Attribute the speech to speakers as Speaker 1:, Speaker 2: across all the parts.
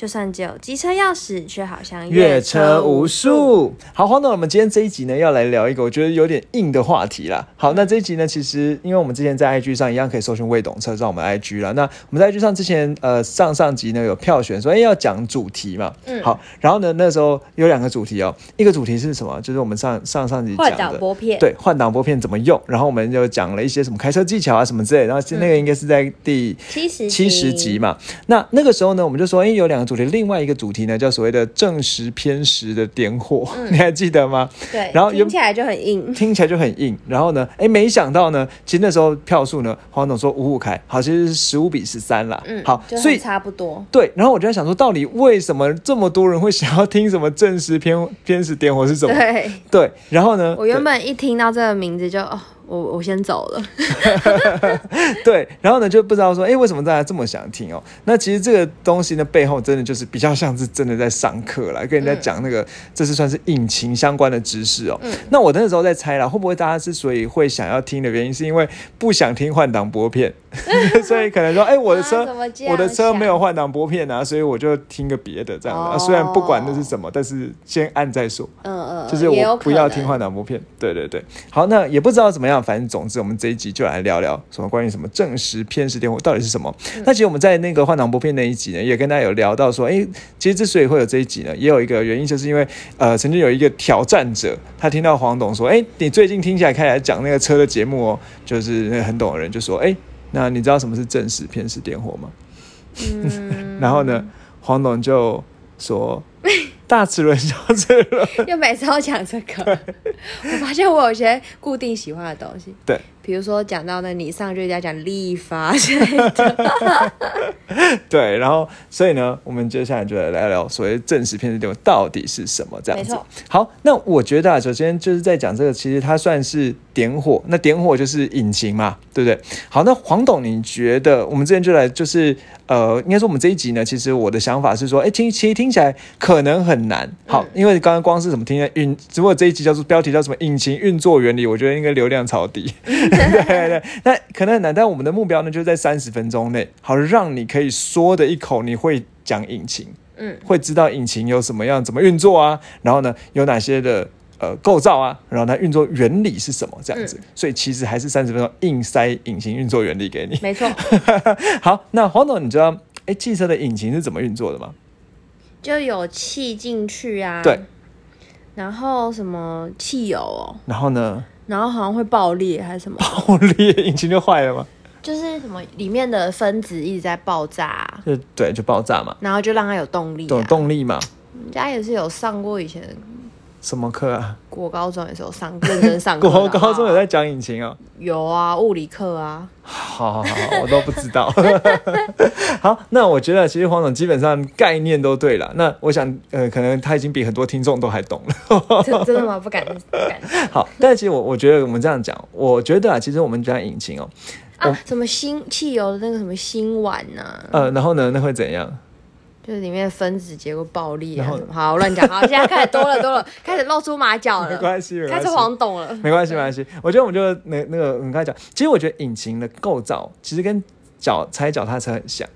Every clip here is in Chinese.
Speaker 1: 就算只有机车钥匙，却好像
Speaker 2: 阅车无数。好，黄总，我们今天这一集呢，要来聊一个我觉得有点硬的话题啦。好，那这一集呢，其实因为我们之前在 IG 上一样可以搜寻未懂车，上我们 IG 了。那我们在 IG 上之前呃上上集呢有票选说，哎要讲主题嘛。嗯。好，然后呢那时候有两个主题哦，一个主题是什么？就是我们上上上集
Speaker 1: 换挡拨片。
Speaker 2: 对，换挡拨片怎么用？然后我们就讲了一些什么开车技巧啊什么之类。然后那个应该是在第
Speaker 1: 七十
Speaker 2: 七十集嘛。那那个时候呢，我们就说，哎，有两个主题，另外一个主题呢，叫所谓的正时偏时的点火，你还记得吗？
Speaker 1: 对，然后听起来就很硬，
Speaker 2: 听起来就很硬。然后呢，哎，没想到呢，其实那时候票数呢，黄总说五五开，好，其实是十五比十三了。嗯，好，
Speaker 1: 所以差不多。
Speaker 2: 对，然后我就在想说，到底为什么这么多人会想要听什么正时偏偏时点火是什么？
Speaker 1: 对
Speaker 2: 对，然后呢，
Speaker 1: 我原本一听到这个名字就。我我先走了，
Speaker 2: 对，然后呢就不知道说，哎，为什么大家这么想听哦？那其实这个东西呢背后真的就是比较像是真的在上课啦跟人家讲那个，这是算是引擎相关的知识哦。那我那时候在猜啦，会不会大家之所以会想要听的原因，是因为不想听换挡拨片，所以可能说，哎，我的车我的车没有换挡拨片啊，所以我就听个别的这样啊。虽然不管那是什么，但是先按再说。嗯嗯，就是我不要听换挡拨片。对对对，好，那也不知道怎么样。反正总之，我们这一集就来聊聊什么关于什么正时偏时点火到底是什么。那其实我们在那个换挡拨片那一集呢，也跟大家有聊到说，哎，其实之所以会有这一集呢，也有一个原因，就是因为呃，曾经有一个挑战者，他听到黄董说，哎，你最近听起来开始讲那个车的节目哦，就是那个很懂的人就说，哎，那你知道什么是正时偏时点火吗？嗯，然后呢，黄董就说。大齿轮小齿轮，
Speaker 1: 又每次要讲这个，我发现我有些固定喜欢的东西。
Speaker 2: 对。
Speaker 1: 比如说讲到那你上就要讲立法，
Speaker 2: 对，然后所以呢，我们接下来就来聊聊所谓正式片的点火到底是什么这样子。好，那我觉得啊，首先就是在讲这个，其实它算是点火，那点火就是引擎嘛，对不对？好，那黄董，你觉得我们之前就来就是呃，应该说我们这一集呢，其实我的想法是说，哎，听其实听起来可能很难。好，因为刚刚光是怎么听运，只不过这一集叫做标题叫什么引擎运作原理，我觉得应该流量超低。对对，那可能很难，但我们的目标呢，就是在三十分钟内，好让你可以说的一口你会讲引擎，嗯，会知道引擎有什么样怎么运作啊，然后呢有哪些的呃构造啊，然后它运作原理是什么这样子，所以其实还是三十分钟硬塞引擎运作原理给你，
Speaker 1: 没错。
Speaker 2: 好，那黄总，你知道哎汽车的引擎是怎么运作的吗？
Speaker 1: 就有气进去啊，
Speaker 2: 对，
Speaker 1: 然后什么汽油哦，
Speaker 2: 然后呢？
Speaker 1: 然后好像会爆裂还是什么？
Speaker 2: 爆裂，引擎就坏了吗？
Speaker 1: 就是什么里面的分子一直在爆炸，
Speaker 2: 就对，就爆炸嘛。
Speaker 1: 然后就让它有动力，
Speaker 2: 有动力嘛。
Speaker 1: 人家也是有上过以前。
Speaker 2: 什么课啊？
Speaker 1: 国高中的时候上认真上课。
Speaker 2: 国高中有在讲引擎啊？
Speaker 1: 有啊，物理课啊。
Speaker 2: 好好好，我都不知道。好，那我觉得其实黄总基本上概念都对了。那我想，呃，可能他已经比很多听众都还懂
Speaker 1: 了。真的吗？不敢，不敢。
Speaker 2: 好，但其实我我觉得我们这样讲，我觉得啊，其实我们讲引擎哦，
Speaker 1: 啊，什么新汽油的那个什么新碗呢？
Speaker 2: 呃，然后呢，那会怎样？
Speaker 1: 就是里面分子结构暴力啊什么？好乱讲，好，现在开始多了 多了，开始露出马脚了。
Speaker 2: 没关系，
Speaker 1: 开始黄懂了。
Speaker 2: 没关系，没关系。我觉得我们就那那个，你刚才讲，其实我觉得引擎的构造其实跟脚踩脚踏车很像，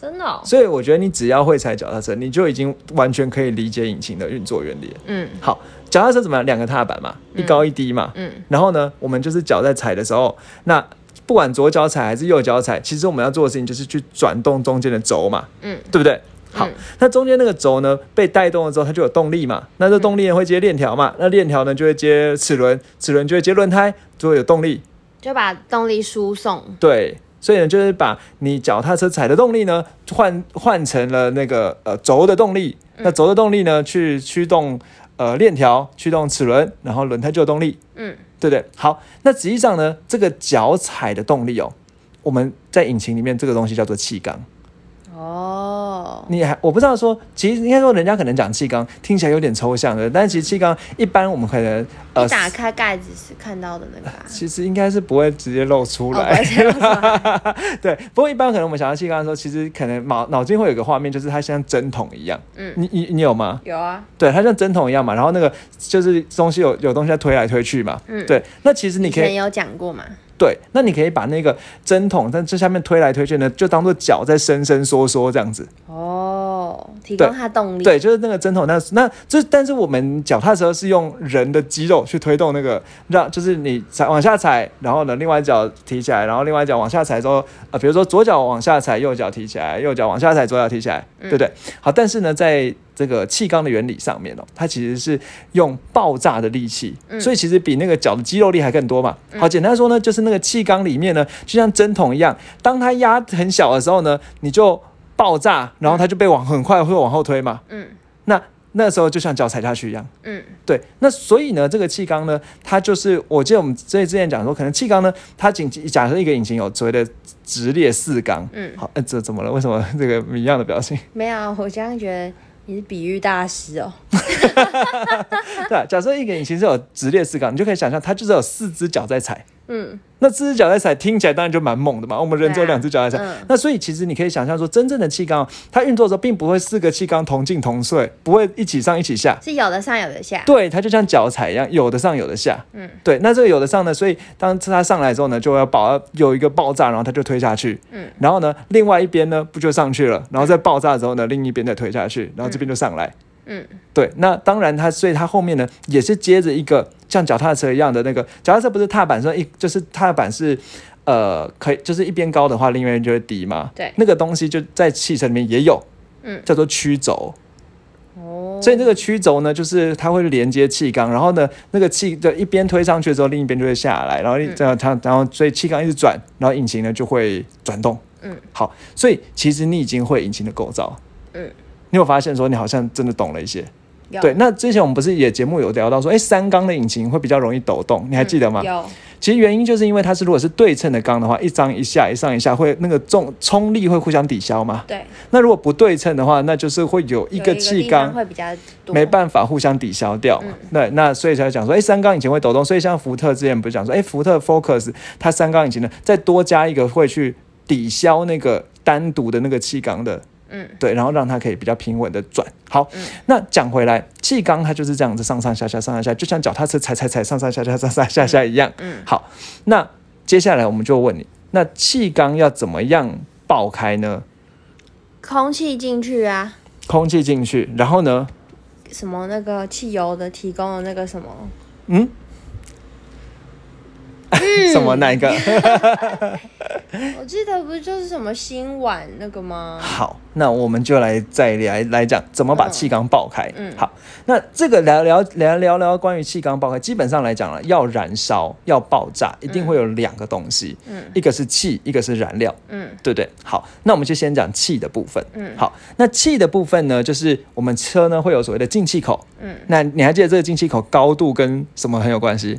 Speaker 1: 真的。
Speaker 2: 所以我觉得你只要会踩脚踏车，你就已经完全可以理解引擎的运作原理。嗯，好，脚踏车怎么样？两个踏板嘛，一高一低嘛。嗯。然后呢，我们就是脚在踩的时候，那不管左脚踩还是右脚踩，其实我们要做的事情就是去转动中间的轴嘛。嗯，对不对？好，那中间那个轴呢，被带动了之后，它就有动力嘛。那这动力呢会接链条嘛？那链条呢就会接齿轮，齿轮就会接轮胎，就会有动力，
Speaker 1: 就把动力输送。
Speaker 2: 对，所以呢，就是把你脚踏车踩的动力呢，换换成了那个呃轴的动力。那轴的动力呢，去驱动呃链条，驱动齿轮，然后轮胎就有动力。嗯，对不对？好，那实际上呢，这个脚踩的动力哦，我们在引擎里面这个东西叫做气缸。
Speaker 1: 哦，
Speaker 2: 你还我不知道说，其实应该说人家可能讲气缸听起来有点抽象的，但是其实气缸一般我们可能呃
Speaker 1: 一打开盖子是看到的那个、啊。
Speaker 2: 其实应该是不会直接露出来。对，不过一般可能我们想到气缸的时候，其实可能脑脑筋会有个画面，就是它像针筒一样。
Speaker 1: 嗯
Speaker 2: 你你你有吗？
Speaker 1: 有啊，
Speaker 2: 对，它像针筒一样嘛，然后那个就是东西有有东西在推来推去嘛。
Speaker 1: 嗯
Speaker 2: 对，那其实你可以
Speaker 1: 以前有讲过嘛？
Speaker 2: 对，那你可以把那个针筒在这下面推来推去呢，就当做脚在伸伸缩缩这样子。
Speaker 1: 哦，提供它动力。
Speaker 2: 对，就是那个针筒，那那这但是我们脚踏车是用人的肌肉去推动那个，让就是你踩往下踩，然后呢另外一脚提起来，然后另外一脚往下踩之后，呃，比如说左脚往下踩，右脚提起来，右脚往下踩，左脚提起来，对不对？好，但是呢，在这个气缸的原理上面哦，它其实是用爆炸的力气，所以其实比那个脚的肌肉力还更多嘛。好，简单说呢，就是那个气缸里面呢，就像针筒一样，当它压很小的时候呢，你就爆炸，然后它就被往很快会往后推嘛。
Speaker 1: 嗯
Speaker 2: 那那时候就像脚踩下去一样。
Speaker 1: 嗯
Speaker 2: 对，那所以呢，这个气缸呢，它就是我记得我们之之前讲说，可能气缸呢，它仅假设一个引擎有所谓的直列四缸，
Speaker 1: 嗯，
Speaker 2: 好，呃，这怎么了？为什么这个一样的表情？
Speaker 1: 没有，我这样觉得你是比喻大师哦。
Speaker 2: 对，假设一个引擎是有直列四缸，你就可以想象它就是有四只脚在踩。
Speaker 1: 嗯
Speaker 2: 那四只脚在踩，听起来当然就蛮猛的嘛。我们人只有两只脚在踩，
Speaker 1: 嗯
Speaker 2: 那所以其实你可以想象说，真正的气缸它运作的时候，并不会四个气缸同进同退，不会一起上一起下。
Speaker 1: 是有的上有的下。
Speaker 2: 对，它就像脚踩一样，有的上有的下。
Speaker 1: 嗯，
Speaker 2: 对。那这个有的上呢，所以当它上来之后呢，就要爆有一个爆炸，然后它就推下去。
Speaker 1: 嗯，
Speaker 2: 然后呢，另外一边呢不就上去了，然后再爆炸之后呢，另一边再推下去，然后这边就上来。
Speaker 1: 嗯
Speaker 2: 对，那当然它，所以它后面呢也是接着一个像脚踏车一样的那个脚踏车，不是踏板说一就是踏板是呃可以就是一边高的话，另外一边就会低嘛。
Speaker 1: 对
Speaker 2: 那个东西就在汽车里面也有，
Speaker 1: 嗯
Speaker 2: 叫做曲轴。
Speaker 1: 哦，
Speaker 2: 所以这个曲轴呢，就是它会连接气缸，然后呢，那个气就一边推上去之后，另一边就会下来，然后
Speaker 1: 嗯
Speaker 2: 这样它，然后所以气缸一直转，然后引擎呢就会转动。
Speaker 1: 嗯，
Speaker 2: 好，所以其实你已经会引擎的构造。
Speaker 1: 嗯，
Speaker 2: 你有发现说你好像真的懂了一些。对，那之前我们不是也节目有聊到说，哎，三缸的引擎会比较容易抖动，你还记得吗？
Speaker 1: 有
Speaker 2: 其实原因就是因为它是如果是对称的缸的话，一张一下，一上一下会那个重冲力会互相抵消嘛。
Speaker 1: 对
Speaker 2: 那如果不对称的话，那就是会有一个气缸
Speaker 1: 会比较多，
Speaker 2: 没办法互相抵消掉嘛。对，那所以才讲说，哎，三缸引擎会抖动，所以像福特之前不是讲说，哎，福特 Focus 它三缸引擎呢，再多加一个会去抵消那个单独的那个气缸的。
Speaker 1: 嗯，
Speaker 2: 对，然后让它可以比较平稳的转。好，那讲回来，气缸它就是这样子上上下下上上下下，就像脚踏车踩踩踩上上下下上上下下一样。
Speaker 1: 嗯，
Speaker 2: 好，那接下来我们就问你，那气缸要怎么样爆开呢？
Speaker 1: 空气进去啊，
Speaker 2: 空气进去，然后呢？
Speaker 1: 什么那个汽油的提供的那个什么，
Speaker 2: 嗯，什么那一个？
Speaker 1: 我记得不就是什么新碗那个吗？
Speaker 2: 好，那我们就来再来来讲怎么把气缸爆开。
Speaker 1: 嗯
Speaker 2: 好，那这个聊聊聊聊聊关于气缸爆开，基本上来讲了，要燃烧要爆炸，一定会有两个东西，
Speaker 1: 嗯
Speaker 2: 一个是气，一个是燃料，
Speaker 1: 嗯
Speaker 2: 对不对？好，那我们就先讲气的部分。
Speaker 1: 嗯
Speaker 2: 好，那气的部分呢，就是我们车呢会有所谓的进气口。
Speaker 1: 嗯，
Speaker 2: 那你还记得这个进气口高度跟什么很有关系？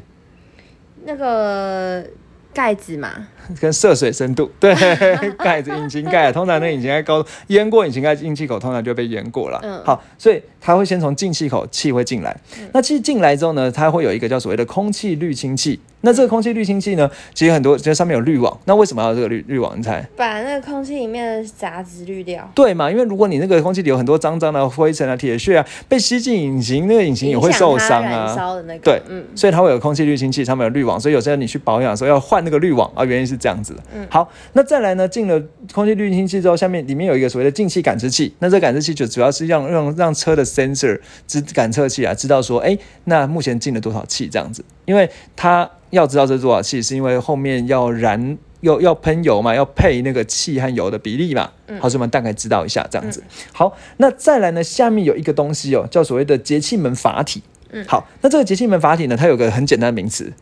Speaker 1: 那个盖子嘛，
Speaker 2: 跟涉水深度，对，盖子引擎盖，通常那引擎盖高淹过引擎盖进气口，通常就被淹过了。
Speaker 1: 嗯
Speaker 2: 好，所以它会先从进气口气会进来，那气进来之后呢，它会有一个叫所谓的空气滤清器。那这个空气滤清器呢，其实很多，这上面有滤网。那为什么要有这个滤滤网？你猜？
Speaker 1: 把那个空气里面的杂质滤掉，
Speaker 2: 对嘛？因为如果你那个空气里有很多脏脏的灰尘啊、铁屑啊，被吸进引擎，那个引擎也会受伤
Speaker 1: 影响它燃
Speaker 2: 啊。
Speaker 1: 烧的那个，
Speaker 2: 对
Speaker 1: 嗯
Speaker 2: 所以它会有空气滤清器，上面有滤网，所以有时候你去保养的时候要换那个滤网啊，原因是这样子的。
Speaker 1: 嗯
Speaker 2: 好，那再来呢，进了空气滤清器之后，下面里面有一个所谓的进气感知器，那这个感知器就主要是让让让车的 sensor 知感测器啊，知道说，哎，那目前进了多少气这样子，因为它要知道这是多少气，是因为后面要燃。要要喷油嘛，要配那个气和油的比例嘛，好，所以我们大概知道一下这样子。好，那再来呢，下面有一个东西哦，叫所谓的节气门阀体。
Speaker 1: 嗯
Speaker 2: 好，那这个节气门阀体呢，它有个很简单的名词，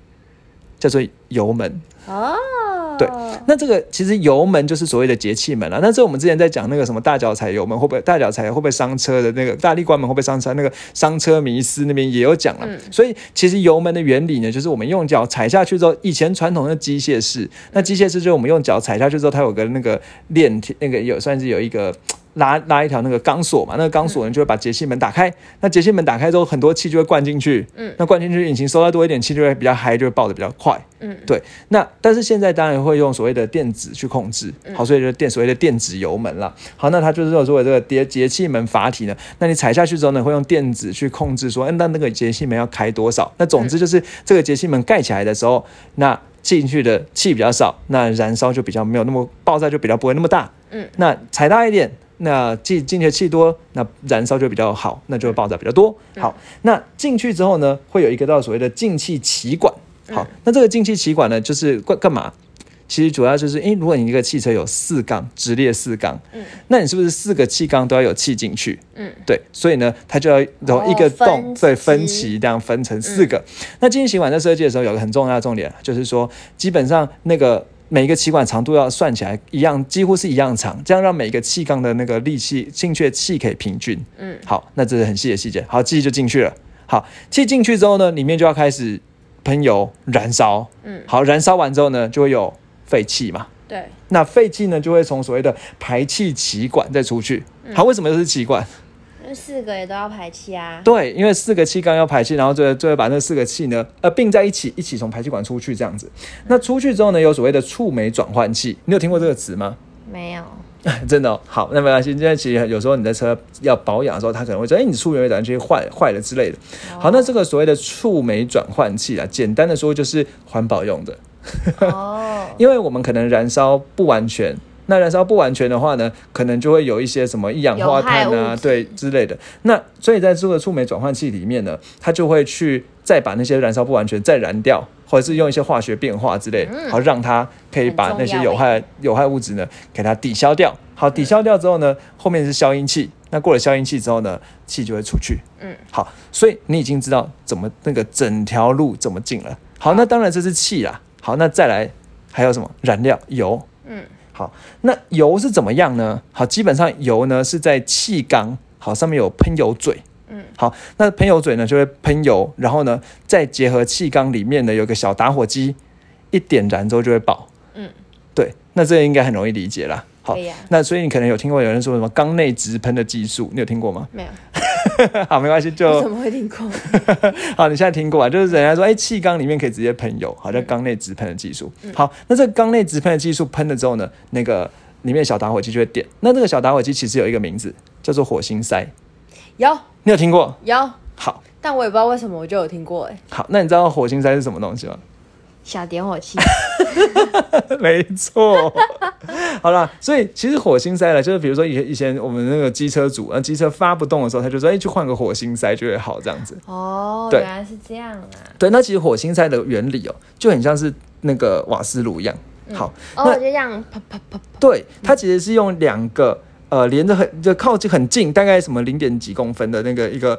Speaker 2: 叫做油门。
Speaker 1: 哦，
Speaker 2: 对，那这个其实油门就是所谓的节气门了。那这我们之前在讲那个什么大脚踩油门会不会大脚踩会不会伤车的那个大力关门会不会伤车那个伤车迷思那边也有讲了。所以其实油门的原理呢，就是我们用脚踩下去之后，以前传统的机械式，那机械式就是我们用脚踩下去之后，它有个那个链那个有算是有一个。拉拉一条那个钢索嘛，那个钢索呢就会把节气门打开。那节气门打开之后，很多气就会灌进去。嗯，那灌进去，引擎收到多一点气，就会比较嗨，就会爆的比较快。嗯，对。那但是现在当然会用所谓的电子去控制，好，所以就电所谓的电子油门了。好，那它就是说作为这个节节气门阀体呢，那你踩下去之后呢，会用电子去控制，说，嗯，那那个节气门要开多少？那总之就是这个节气门盖起来的时候，那进去的气比较少，那燃烧就比较没有那么爆炸，就比较不会那么大。嗯，那踩大一点。那进进去的气多，那燃烧就比较好，那就会爆炸比较多。好，那进去之后呢，会有一个到所谓的进气歧管。好，那这个进气歧管呢，就是干干嘛？其实主要就是，诶，如果你一个汽车有四缸直列四缸，嗯，那你是不是四个气缸都要有气进去？嗯，对，所以呢，它就要从一个洞对分歧这样分成四个。那进气歧管在设计的时候有个很重要的重点，就是说基本上那个。每一个气管长度要算起来一样，几乎是一样长，这样让每个气缸的那个力气进去的气可以平均。嗯，好，那这是很细的细节。好，气就进去了。好，气进去之后呢，里面就要开始喷油燃烧。嗯，好，燃烧完之后呢，就会有废气嘛。
Speaker 1: 对。
Speaker 2: 那废气呢，就会从所谓的排气气管再出去。好，为什么又是气管？
Speaker 1: 四个也都要排气啊。
Speaker 2: 对，因为四个气缸要排气，然后最最后把那四个气呢，呃，并在一起，一起从排气管出去这样子。那出去之后呢，有所谓的触媒转换器，你有听过这个词吗？
Speaker 1: 没有。
Speaker 2: 真的好，那没关系。现在其实有时候你的车要保养的时候，他可能会说：“哎，你触媒转换器坏坏了之类的。”好，那这个所谓的触媒转换器啊，简单的说就是环保用的。哦。因为我们可能燃烧不完全。那燃烧不完全的话呢，可能就会有一些什么一氧化碳啊，对之类的。那所以在这个触媒转换器里面呢，它就会去再把那些燃烧不完全再燃掉，或者是用一些化学变化之类，好让它可以把那些有害有害物质呢给它抵消掉。好，抵消掉之后呢，后面是消音器。那过了消音器之后呢，气就会出去。嗯，好，所以你已经知道怎么那个整条路怎么进了。好，那当然这是气啦。好，那再来还有什么燃料油？嗯。好，那油是怎么样呢？好，基本上油呢是在气缸，好上面有喷油嘴，嗯，好，那喷油嘴呢就会喷油，然后呢再结合气缸里面呢有个小打火机，一点燃之后就会爆，嗯，对，那这个应该很容易理解啦。好，那所以你可能有听过有人说什么缸内直喷的技术，你有听过吗？
Speaker 1: 没有。
Speaker 2: 好，没关系，就
Speaker 1: 怎么会听过？
Speaker 2: 好，你现在听过啊？就是人家说，哎，气缸里面可以直接喷油，好，叫缸内直喷的技术。好，那这个缸内直喷的技术喷了之后呢，那个里面小打火机就会点。那这个小打火机其实有一个名字，叫做火星塞。
Speaker 1: 有，
Speaker 2: 你有听过？
Speaker 1: 有。
Speaker 2: 好，
Speaker 1: 但我也不知道为什么我就有听过哎。
Speaker 2: 好，那你知道火星塞是什么东西吗？
Speaker 1: 小点火器，
Speaker 2: 没错。好了，所以其实火星塞了，就是比如说以前以前我们那个机车组，那机车发不动的时候，他就说：“哎，去换个火星塞就会好，这样子。”
Speaker 1: 哦，原来是这样啊。
Speaker 2: 对，那其实火星塞的原理哦，就很像是那个瓦斯炉一样。好，
Speaker 1: 哦，就这样啪啪啪。
Speaker 2: 对，它其实是用两个。呃，连着很就靠近很近，大概什么零点几公分的那个一个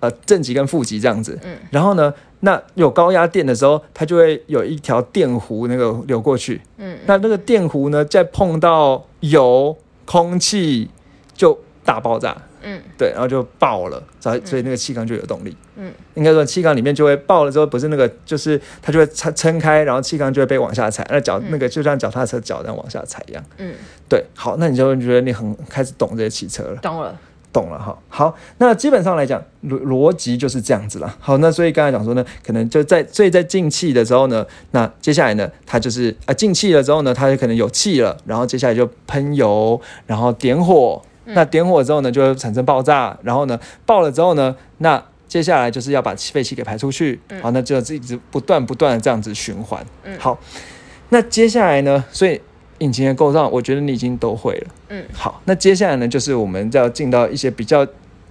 Speaker 2: 呃正极跟负极这样子。嗯。然后呢，那有高压电的时候，它就会有一条电弧那个流过去。嗯。那那个电弧呢，再碰到油、空气，就大爆炸。嗯，对，然后就爆了，所以所以那个气缸就有动力。嗯，应该说气缸里面就会爆了之后，不是那个，就是它就会撑撑开，然后气缸就会被往下踩，那脚那个就像脚踏车脚这样往下踩一样。嗯，对，好，那你就会觉得你很开始懂这些汽车了。
Speaker 1: 懂了，
Speaker 2: 懂了哈。好，那基本上来讲逻逻辑就是这样子了。好，那所以刚才讲说呢，可能就在所以在进气的时候呢，那接下来呢，它就是啊进气了之后呢，它就可能有气了，然后接下来就喷油，然后点火。那点火之后呢，就会产生爆炸，然后呢，爆了之后呢，那接下来就是要把废气给排出去，好，那就一直不断不断的这样子循环。好，那接下来呢，所以引擎的构造，我觉得你已经都会了。嗯，好，那接下来呢，就是我们要进到一些比较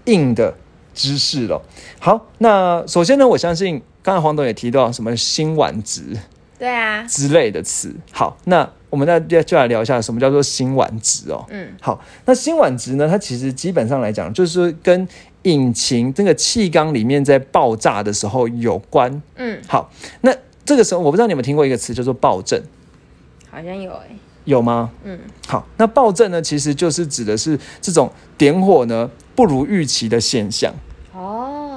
Speaker 2: 硬的知识了。好，那首先呢，我相信刚才黄董也提到什么辛烷值，
Speaker 1: 对啊，
Speaker 2: 之类的词。好，那。我们再就就来聊一下什么叫做辛烷值哦。嗯，好，那辛烷值呢？它其实基本上来讲，就是跟引擎这个气缸里面在爆炸的时候有关。嗯，好，那这个时候我不知道你有没有听过一个词叫做爆震。
Speaker 1: 好像有哎，
Speaker 2: 有吗？嗯，好，那暴震呢，其实就是指的是这种点火呢不如预期的现象。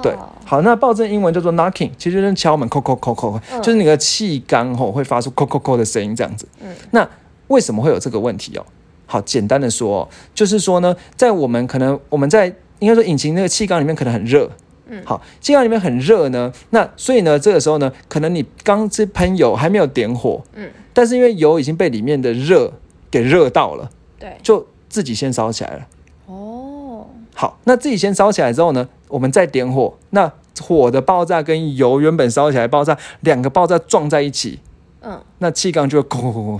Speaker 2: 哦，对，好，那暴震英文叫做 knocking，其实就是敲门，扣扣扣扣，就是那个气缸吼会发出扣扣扣的声音这样子。嗯，那为什么会有这个问题哦？好，简单的说，就是说呢，在我们可能我们在应该说引擎那个气缸里面可能很热。嗯，好，气缸里面很热呢，那所以呢，这个时候呢，可能你刚是喷油还没有点火，嗯，但是因为油已经被里面的热给热到了，
Speaker 1: 对，
Speaker 2: 就自己先烧起来了。哦，好，那自己先烧起来之后呢，我们再点火，那火的爆炸跟油原本烧起来爆炸两个爆炸撞在一起，嗯，那气缸就咕咕咕。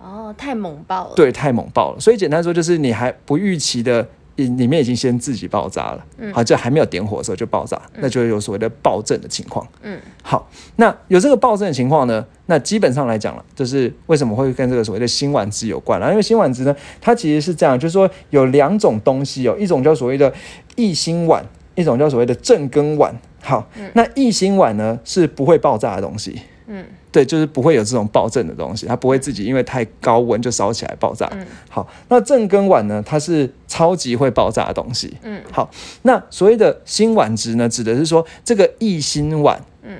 Speaker 1: 哦，太猛爆了。
Speaker 2: 对，太猛爆了。所以简单说就是你还不预期的。里面已经先自己爆炸了，好，这还没有点火的时候就爆炸，那就有所谓的爆震的情况。嗯，好，那有这个爆震的情况呢，那基本上来讲了，就是为什么会跟这个所谓的辛烷值有关了？因为辛烷值呢，它其实是这样，就是说有两种东西哦，一种叫所谓的异辛烷，一种叫所谓的正根碗。好，那异辛烷呢是不会爆炸的东西。嗯。对，就是不会有这种爆震的东西，它不会自己因为太高温就烧起来爆炸。好，那正根碗呢？它是超级会爆炸的东西。嗯，好，那所谓的辛烷值呢，指的是说这个异辛烷，嗯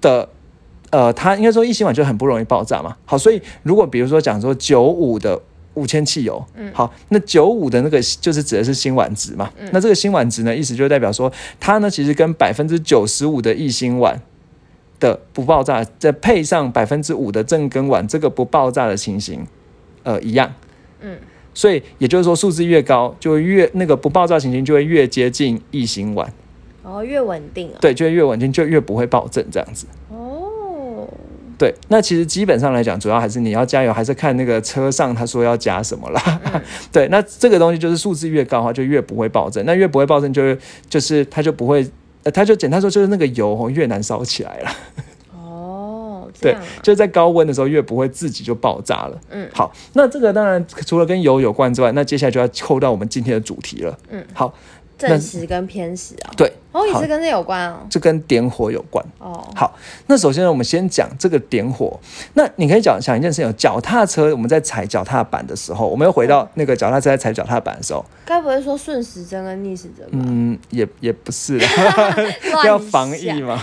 Speaker 2: 的，呃，它应该说异辛烷就很不容易爆炸嘛。好，所以如果比如说讲说九五的五千汽油，嗯，好，那九五的那个就是指的是辛烷值嘛。那这个辛烷值呢，意思就代表说它呢其实跟百分之九十五的异辛烷。的不爆炸，再配上百分之五的正根烷，这个不爆炸的情形，呃，一样。嗯，所以也就是说，数字越高，就越那个不爆炸情形就会越接近异辛烷。
Speaker 1: 哦，越稳定啊。
Speaker 2: 对，就越稳定，就越不会爆震这样子。哦。对，那其实基本上来讲，主要还是你要加油，还是看那个车上他说要加什么啦。对，那这个东西就是数字越高的话，就越不会爆震。那越不会爆震，就是就是它就不会。呃，它就简单说，就是那个油哦越难烧起来了。哦，对，就在高温的时候越不会自己就爆炸了。嗯，好，那这个当然除了跟油有关之外，那接下来就要扣到我们今天的主题了。嗯，好。
Speaker 1: 正时跟偏时啊，
Speaker 2: 对，
Speaker 1: 哦，也是跟这有关哦，
Speaker 2: 这跟点火有关哦。好，那首先呢，我们先讲这个点火。那你可以讲想一件事情，脚踏车我们在踩脚踏板的时候，我们又回到那个脚踏车在踩脚踏板的时候，
Speaker 1: 该不会说顺时针跟逆时针吧？
Speaker 2: 嗯，也也不是，要防疫嘛。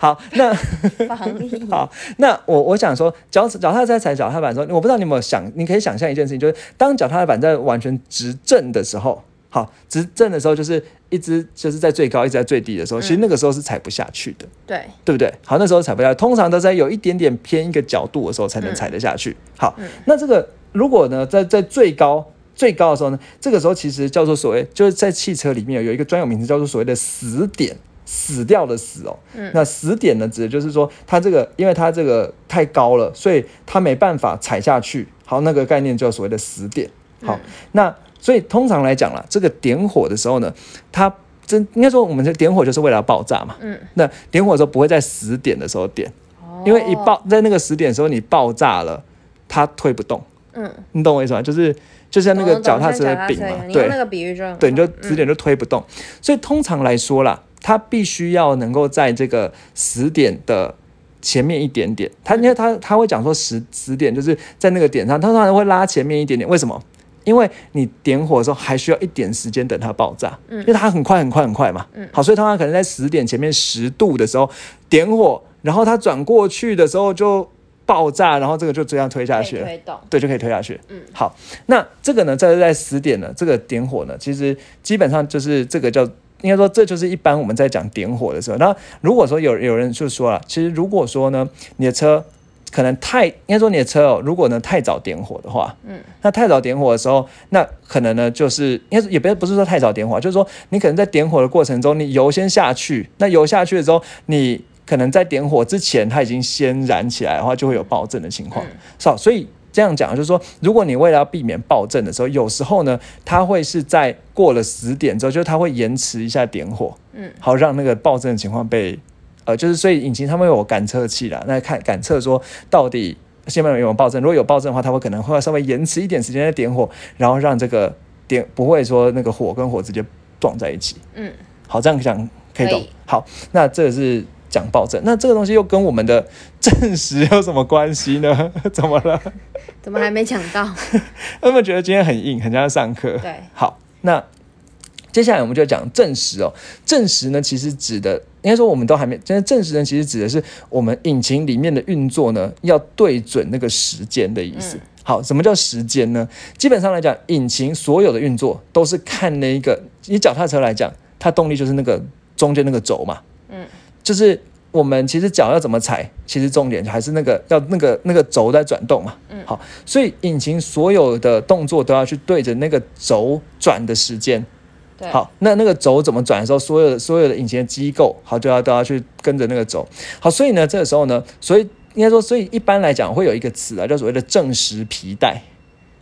Speaker 2: 好，那
Speaker 1: 防疫。
Speaker 2: 好，那我我想说，脚脚踏车在踩脚踏板的时候，我不知道你有没有想，你可以想象一件事情，就是当脚踏板在完全直正的时候。好，直正的时候就是一直就是在最高，一直在最低的时候，其实那个时候是踩不下去的，
Speaker 1: 对
Speaker 2: 对不对？好，那时候踩不下，通常都在有一点点偏一个角度的时候才能踩得下去。好，那这个如果呢，在在最高最高的时候呢，这个时候其实叫做所谓就是在汽车里面有一个专有名词叫做所谓的死点，死掉的死哦。嗯，那死点呢，指的就是说它这个因为它这个太高了，所以它没办法踩下去。好，那个概念叫所谓的死点。好，那。所以通常来讲啦，这个点火的时候呢，它真应该说，我们这点火就是为了要爆炸嘛。嗯。那点火的时候不会在十点的时候点，因为一爆在那个十点的时候你爆炸了，它推不动。嗯。你懂我意思吗？就是就像那个脚踏车的柄嘛，
Speaker 1: 对，那个比喻就
Speaker 2: 对，你就十点就推不动。所以通常来说啦，它必须要能够在这个十点的前面一点点。他因为他他会讲说十十点就是在那个点上，通常会拉前面一点点。为什么？因为你点火的时候还需要一点时间等它爆炸，嗯，因为它很快很快很快嘛，嗯，好，所以它可能在十点前面十度的时候点火，然后它转过去的时候就爆炸，然后这个就这样推下去，
Speaker 1: 推动，
Speaker 2: 对，就可以推下去，嗯，好，那这个呢，在在十点呢，这个点火呢，其实基本上就是这个叫应该说这就是一般我们在讲点火的时候，那如果说有有人就说了，其实如果说呢，你的车。可能太应该说你的车哦，如果呢太早点火的话，嗯，那太早点火的时候，那可能呢就是应该也不不是说太早点火，就是说你可能在点火的过程中，你油先下去，那油下去的时候，你可能在点火之前，它已经先燃起来的话，就会有爆震的情况。好，所以这样讲就是说，如果你为了要避免爆震的时候，有时候呢，它会是在过了十点之后，就是它会延迟一下点火，嗯，好让那个爆震的情况被。呃，就是所以引擎他们有感测器啦，那看感测说到底下面有没有爆震，如果有爆震的话，它会可能会稍微延迟一点时间再点火，然后让这个点不会说那个火跟火直接撞在一起。嗯，好，这样讲可以懂。好，那这个是。讲暴震。那这个东西又跟我们的证实有什么关系呢？怎么了？
Speaker 1: 怎么还没讲到？
Speaker 2: 有没有觉得今天很硬，很像上课？
Speaker 1: 对，
Speaker 2: 好，那接下来我们就讲证实哦。证实呢，其实指的应该说我们都还没，现在证实呢，其实指的是我们引擎里面的运作呢，要对准那个时间的意思。好，什么叫时间呢？基本上来讲，引擎所有的运作都是看那一个，以脚踏车来讲，它动力就是那个中间那个轴嘛。嗯，就是我们其实脚要怎么踩，其实重点还是那个要那个那个轴在转动嘛。嗯，好，所以引擎所有的动作都要去对着那个轴转的时间。好，那那个轴怎么转的时候，所有的所有的引擎的机构，好，就要都要去跟着那个轴。好，所以呢，这个时候呢，所以。应该说，所以一般来讲会有一个词啊，叫所谓的正时皮带，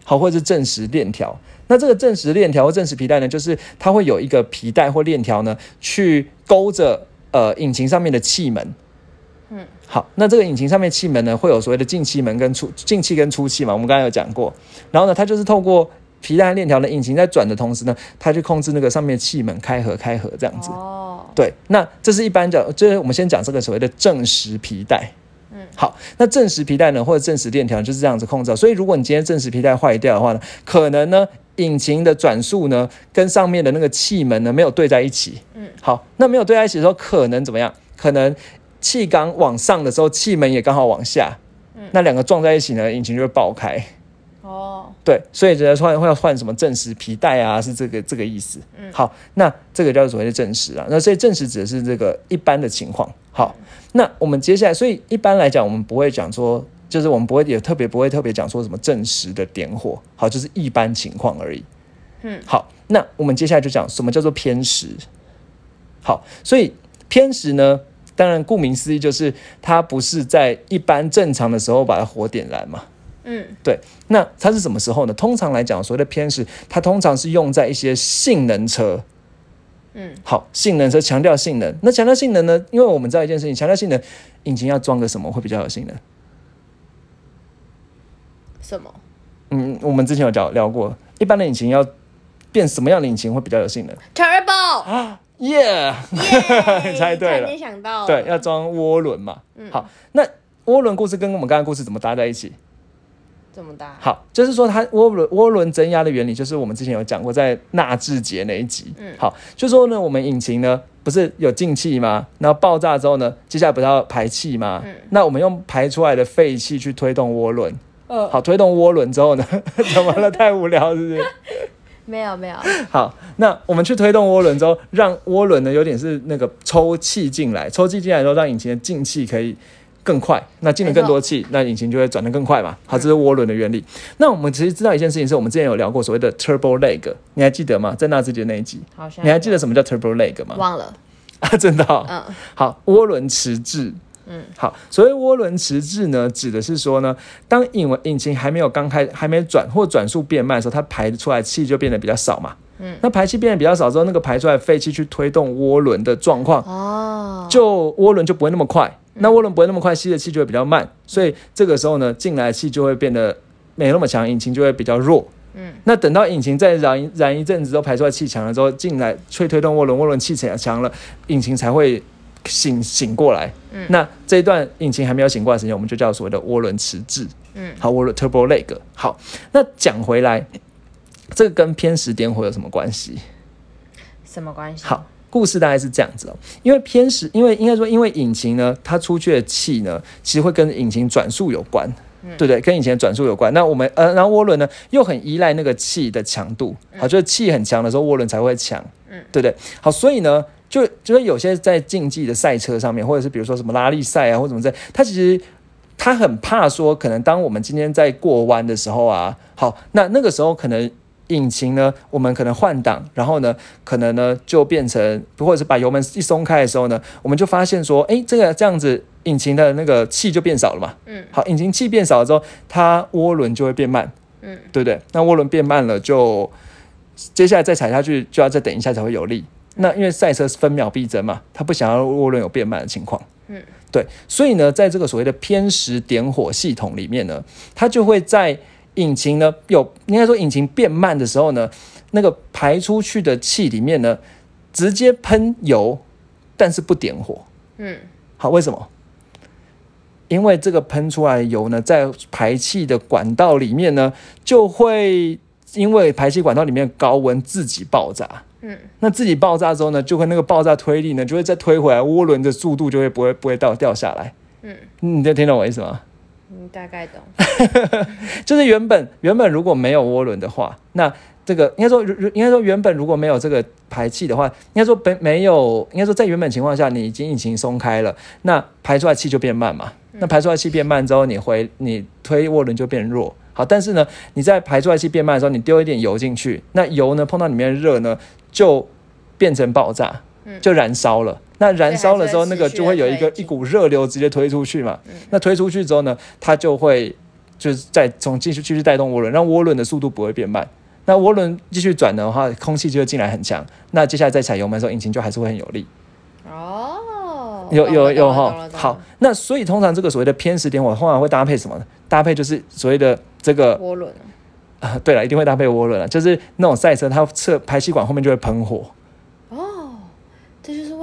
Speaker 2: 好，或者是正时链条。那这个正时链条或正时皮带呢，就是它会有一个皮带或链条呢，去勾着呃引擎上面的气门。嗯，好，那这个引擎上面气门呢，会有所谓的进气门跟出进气跟出气嘛，我们刚才有讲过。然后呢，它就是透过皮带和链条的引擎在转的同时呢，它去控制那个上面气门开合开合这样子。哦，对，那这是一般讲，就是我们先讲这个所谓的正时皮带。嗯好，那正时皮带呢，或者正时链条就是这样子控制。所以，如果你今天正时皮带坏掉的话呢，可能呢，引擎的转速呢，跟上面的那个气门呢，没有对在一起。嗯，好，那没有对在一起的时候，可能怎么样？可能气缸往上的时候，气门也刚好往下。嗯，那两个撞在一起呢，引擎就会爆开。哦，对，所以人家换会要换什么正时皮带啊，是这个这个意思。嗯，好，那这个叫做所谓的正时啊。那所以正时指的是这个一般的情况。好。那我们接下来，所以一般来讲，我们不会讲说，就是我们不会也特别不会特别讲说什么正时的点火，好，就是一般情况而已。嗯，好，那我们接下来就讲什么叫做偏时。好，所以偏时呢，当然顾名思义就是它不是在一般正常的时候把它火点燃嘛。嗯，对。那它是什么时候呢？通常来讲，所谓的偏食，它通常是用在一些性能车。嗯，好，性能车强调性能，那强调性能呢？因为我们知道一件事情，强调性能，引擎要装个什么会比较有性能？
Speaker 1: 什么？
Speaker 2: 嗯，我们之前有聊聊过，一般的引擎要变什么样的引擎会比较有性能
Speaker 1: ？Turbo
Speaker 2: 啊，耶，猜对了，
Speaker 1: 没想到，
Speaker 2: 对，要装涡轮嘛。嗯，好，那涡轮故事跟我们刚刚故事怎么搭在一起？
Speaker 1: 这么大
Speaker 2: 好，就是说它涡轮涡轮增压的原理，就是我们之前有讲过，在纳智捷那一集。嗯，好，就说呢，我们引擎呢不是有进气吗？然后爆炸之后呢，接下来不是要排气吗？嗯，那我们用排出来的废气去推动涡轮。嗯，好，推动涡轮之后呢，怎么了？太无聊是不是？
Speaker 1: 没有没有。
Speaker 2: 好，那我们去推动涡轮之后，让涡轮呢有点是那个抽气进来，抽气进来之后，让引擎的进气可以。更快，那进了更多气，那引擎就会转得更快嘛。好，这是涡轮的原理。那我们其实知道一件事情，是我们之前有聊过所谓的 turbo leg，你还记得吗？在纳智捷那一集，你还记得什么叫 turbo leg 吗？
Speaker 1: 忘了
Speaker 2: 啊，真的。嗯，好，涡轮迟滞。嗯，好，所谓涡轮迟滞呢，指的是说呢，当引引擎还没有刚开，还没转或转速变慢的时候，它排出来气就变得比较少嘛。嗯，那排气变得比较少之后，那个排出来废气去推动涡轮的状况，哦，就涡轮就不会那么快。那涡轮不会那么快吸的气就会比较慢，所以这个时候呢，进来气就会变得没那么强，引擎就会比较弱。嗯，那等到引擎再燃燃一阵子之后，排出来气强了之后，进来吹推动涡轮，涡轮气强强了，引擎才会醒醒过来。嗯，那这一段引擎还没有醒过来时间，我们就叫所谓的涡轮迟滞。嗯，好，涡轮 turbo leg。好，那讲回来，这个跟偏时点火有什么关系？
Speaker 1: 什么关系？
Speaker 2: 好。故事大概是这样子哦，因为偏时，因为应该说，因为引擎呢，它出去的气呢，其实会跟引擎转速有关，对不对？跟引擎转速有关。那我们呃，然后涡轮呢，又很依赖那个气的强度，好，就是气很强的时候，涡轮才会强，嗯，对不对？好，所以呢，就就是有些在竞技的赛车上面，或者是比如说什么拉力赛啊，或者什么在，他其实他很怕说，可能当我们今天在过弯的时候啊，好，那那个时候可能。引擎呢，我们可能换挡，然后呢，可能呢就变成，或者是把油门一松开的时候呢，我们就发现说，哎，这个这样子，引擎的那个气就变少了嘛。嗯。好，引擎气变少了之后，它涡轮就会变慢。嗯。对不对？那涡轮变慢了，就接下来再踩下去，就要再等一下才会有力。那因为赛车是分秒必争嘛，他不想要涡轮有变慢的情况。嗯。对，所以呢，在这个所谓的偏时点火系统里面呢，它就会在。引擎呢，有应该说引擎变慢的时候呢，那个排出去的气里面呢，直接喷油，但是不点火。嗯，好，为什么？因为这个喷出来的油呢，在排气的管道里面呢，就会因为排气管道里面高温自己爆炸。嗯，那自己爆炸之后呢，就会那个爆炸推力呢，就会再推回来，涡轮的速度就会不会不会到掉下来。嗯，你就听懂我意思吗？
Speaker 1: 嗯，大概懂。
Speaker 2: 就是原本原本如果没有涡轮的话，那这个应该说应该说原本如果没有这个排气的话，应该说没没有应该说在原本情况下，你已经引擎松开了，那排出来气就变慢嘛。那排出来气变慢之后，你回你推涡轮就变弱。好，但是呢，你在排出来气变慢的时候，你丢一点油进去，那油呢碰到里面的热呢，就变成爆炸，就燃烧了。那燃烧的时候，那个就会有一个一股热流直接推出去嘛。那推出去之后呢，它就会就是再从继续继续带动涡轮，让涡轮的速度不会变慢。那涡轮继续转的话，空气就会进来很强。那接下来再踩油门的时候，引擎就还是会很有力。哦，有有有哈。好，那所以通常这个所谓的偏时点火，通常会搭配什么呢？搭配就是所谓的这个
Speaker 1: 涡轮
Speaker 2: 啊。对了，一定会搭配涡轮了，就是那种赛车，它侧排气管后面就会喷火。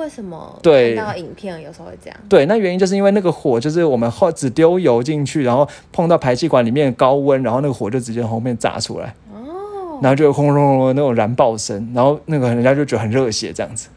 Speaker 1: 为什么
Speaker 2: 看
Speaker 1: 到影片有时候会这样。
Speaker 2: 对，那原因就是因为那个火就是我们后只丢油进去，然后碰到排气管里面高温，然后那个火就直接从后面炸出来。哦。然后就轰隆隆的那种燃爆声，然后那个人家就觉得很热血这样子。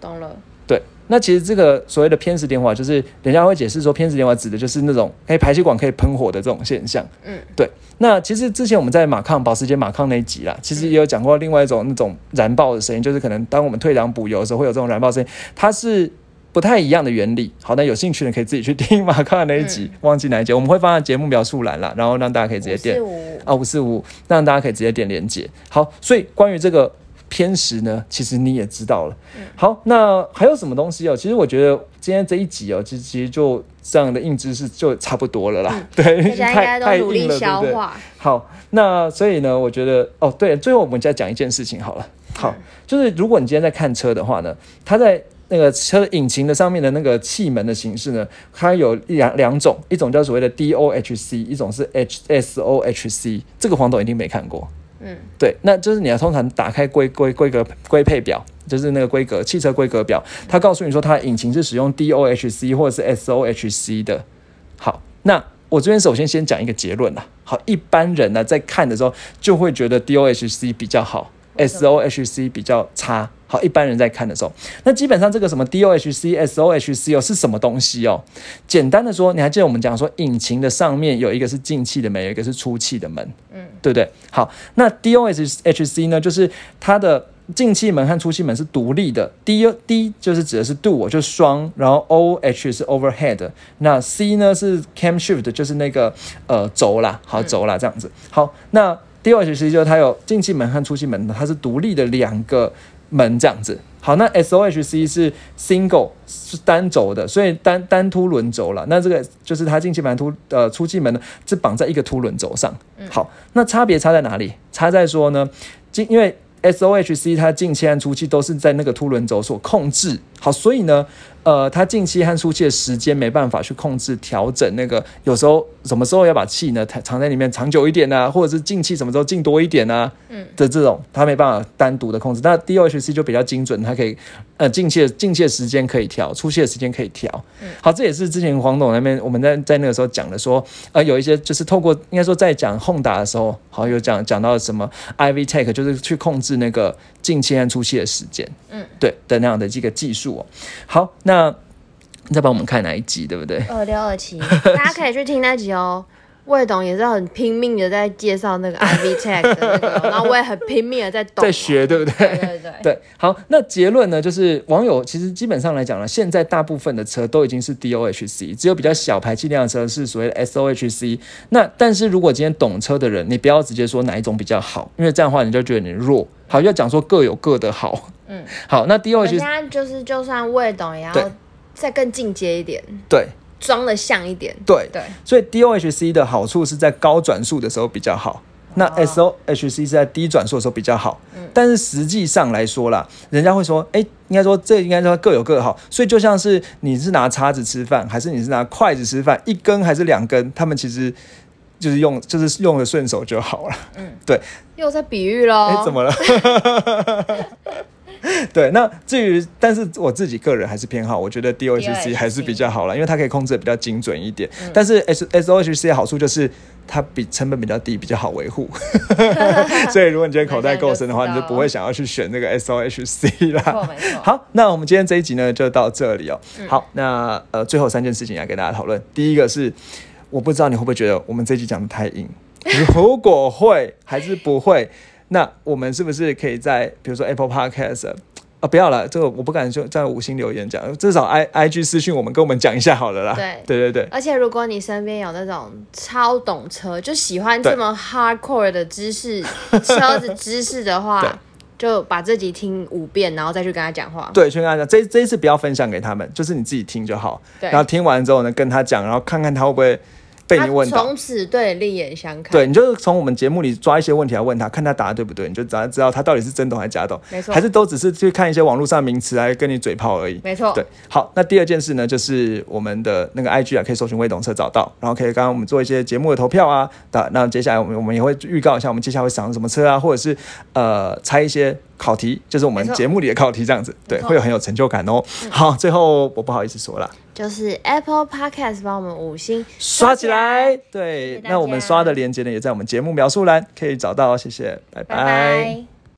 Speaker 1: 懂了。
Speaker 2: 对，那其实这个所谓的偏食点火，就是人家会解释说，偏食点火指的就是那种哎排气管可以喷火的这种现象。嗯。对。那其实之前我们在马抗保时捷马抗那一集啦，其实也有讲过另外一种那种燃爆的声音，就是可能当我们退档补油的时候会有这种燃爆声音，它是不太一样的原理。好，那有兴趣的可以自己去听马抗那一集，忘记哪一集，我们会放在节目描述栏啦，然后让大家可以直接点啊五四五，让大家可以直接点连接。好，所以关于这个。偏食呢，其实你也知道了。好，那还有什么东西哦？其实我觉得今天这一集哦，其实其实就这样的硬知识就差不多了啦。对，
Speaker 1: 太太硬了，对不对？
Speaker 2: 好，那所以呢，我觉得哦，对，最后我们再讲一件事情好了。好，就是如果你今天在看车的话呢，它在那个车的引擎的上面的那个气门的形式呢，它有两两种，一种叫所谓的 DOHC，一种是 HSOHC。这个黄董一定没看过。嗯，对，那就是你要通常打开规规规格规配表，就是那个规格汽车规格表，它告诉你说它引擎是使用 DOHC 或者是 SOHC 的。好，那我这边首先先讲一个结论啦。好，一般人呢在看的时候就会觉得 DOHC 比较好，SOHC 比较差。好，一般人在看的时候，那基本上这个什么 DOHC、SOHC 哦是什么东西哦？简单的说，你还记得我们讲说，引擎的上面有一个是进气的门，有一个是出气的门，嗯，对不对？好，那 DOHC 呢，就是它的进气门和出气门是独立的。D D 就是指的是 do，就双，然后 O H 是 overhead，那 C 呢是 camshaft，就是那个呃轴啦，好轴啦这样子。好，那 DOHC 就是它有进气门和出气门，它是独立的两个。门这样子，好，那 S O H C 是 single 是单轴的，所以单单凸轮轴了。那这个就是它进气门凸呃出气门呢是绑在一个凸轮轴上。好，那差别差在哪里？差在说呢，进因为 S O H C 它进气和出气都是在那个凸轮轴所控制。好，所以呢。呃，他进气和出气的时间没办法去控制调整，那个有时候什么时候要把气呢藏在里面长久一点呢，或者是进气什么时候进多一点呢？嗯，的这种他没办法单独的控制。那 DOHC 就比较精准，它可以呃进气的进气的时间可以调，出气的时间可以调。嗯，好，这也是之前黄董那边我们在在那个时候讲的说，呃，有一些就是透过应该说在讲 Honda 的时候，好有讲讲到什么 IVTEC，就是去控制那个进气和出气的时间。嗯，对的那样的这个技术哦。好，那。再帮我们看哪一集，对不对？
Speaker 1: 二六二七，大家可以去听那集哦。魏董也是很拼命的在介绍那个 IV Tech 的那个，然后我也很拼命的在懂，
Speaker 2: 在学，对不对？
Speaker 1: 对对对。
Speaker 2: 对，好，那结论呢，就是网友其实基本上来讲呢，现在大部分的车都已经是 DOHC，只有比较小排气量的车是所谓的 SOHC。那但是如果今天懂车的人，你不要直接说哪一种比较好，因为这样的话你就觉得你弱。好，要讲说各有各的好。嗯，好，那 DOHC
Speaker 1: 现在就是就算魏董也要再更进阶一点。
Speaker 2: 对。
Speaker 1: 装的像一点，
Speaker 2: 对对，所以 DOHC 的好处是在高转速的时候比较好，那 SOHC 是在低转速的时候比较好。嗯，但是实际上来说啦，人家会说，哎，应该说这应该说各有各好。所以就像是你是拿叉子吃饭，还是你是拿筷子吃饭，一根还是两根，他们其实就是用就是用的顺手就好了。嗯，对，
Speaker 1: 又在比喻喽？
Speaker 2: 哎，怎么了？对，那至于，但是我自己个人还是偏好，我觉得 DOHC 还是比较好了，因为它可以控制的比较精准一点。但是 S SOHC 的好处就是它比成本比较低，比较好维护。所以如果你觉得口袋够深的话，你就不会想要去选那个 SOHC 啦。好，那我们今天这一集呢就到这里哦。好，那呃最后三件事情要给大家讨论。第一个是，我不知道你会不会觉得我们这一集讲的太硬，如果会还是不会？那我们是不是可以在比如说 Apple Podcast 啊，不要了，这个我不敢就在五星留言讲，至少 I I G 私讯我们跟我们讲一下好了啦。
Speaker 1: 对
Speaker 2: 对对对。
Speaker 1: 而且如果你身边有那种超懂车，就喜欢这么 hardcore 的知识车子知识的话，就把这集听五遍，然后再去跟他讲话。
Speaker 2: 对，去跟他讲，这这一次不要分享给他们，就是你自己听就好。
Speaker 1: 对。
Speaker 2: 然后听完之后呢，跟他讲，然后看看他会不会。被你问
Speaker 1: 到，从此对另眼相看。
Speaker 2: 对，你就是从我们节目里抓一些问题来问他，看他答的对不对，你就知道他到底是真懂还是假懂。
Speaker 1: 没错，
Speaker 2: 还是都只是去看一些网络上名词来跟你嘴炮而已。
Speaker 1: 没错，
Speaker 2: 对。好，那第二件事呢，就是我们的那个 IG 啊，可以搜寻未懂车找到，然后可以刚刚我们做一些节目的投票啊。那那接下来我们我们也会预告一下，我们接下来会赏什么车啊，或者是呃猜一些考题，就是我们节目里的考题这样子，对，会有很有成就感哦。好，最后我不好意思说了。
Speaker 1: 就是 Apple Podcast 帮我们五星
Speaker 2: 刷起来，对，那我们刷的链接呢，也在我们节目描述栏可以找到，谢谢，拜拜。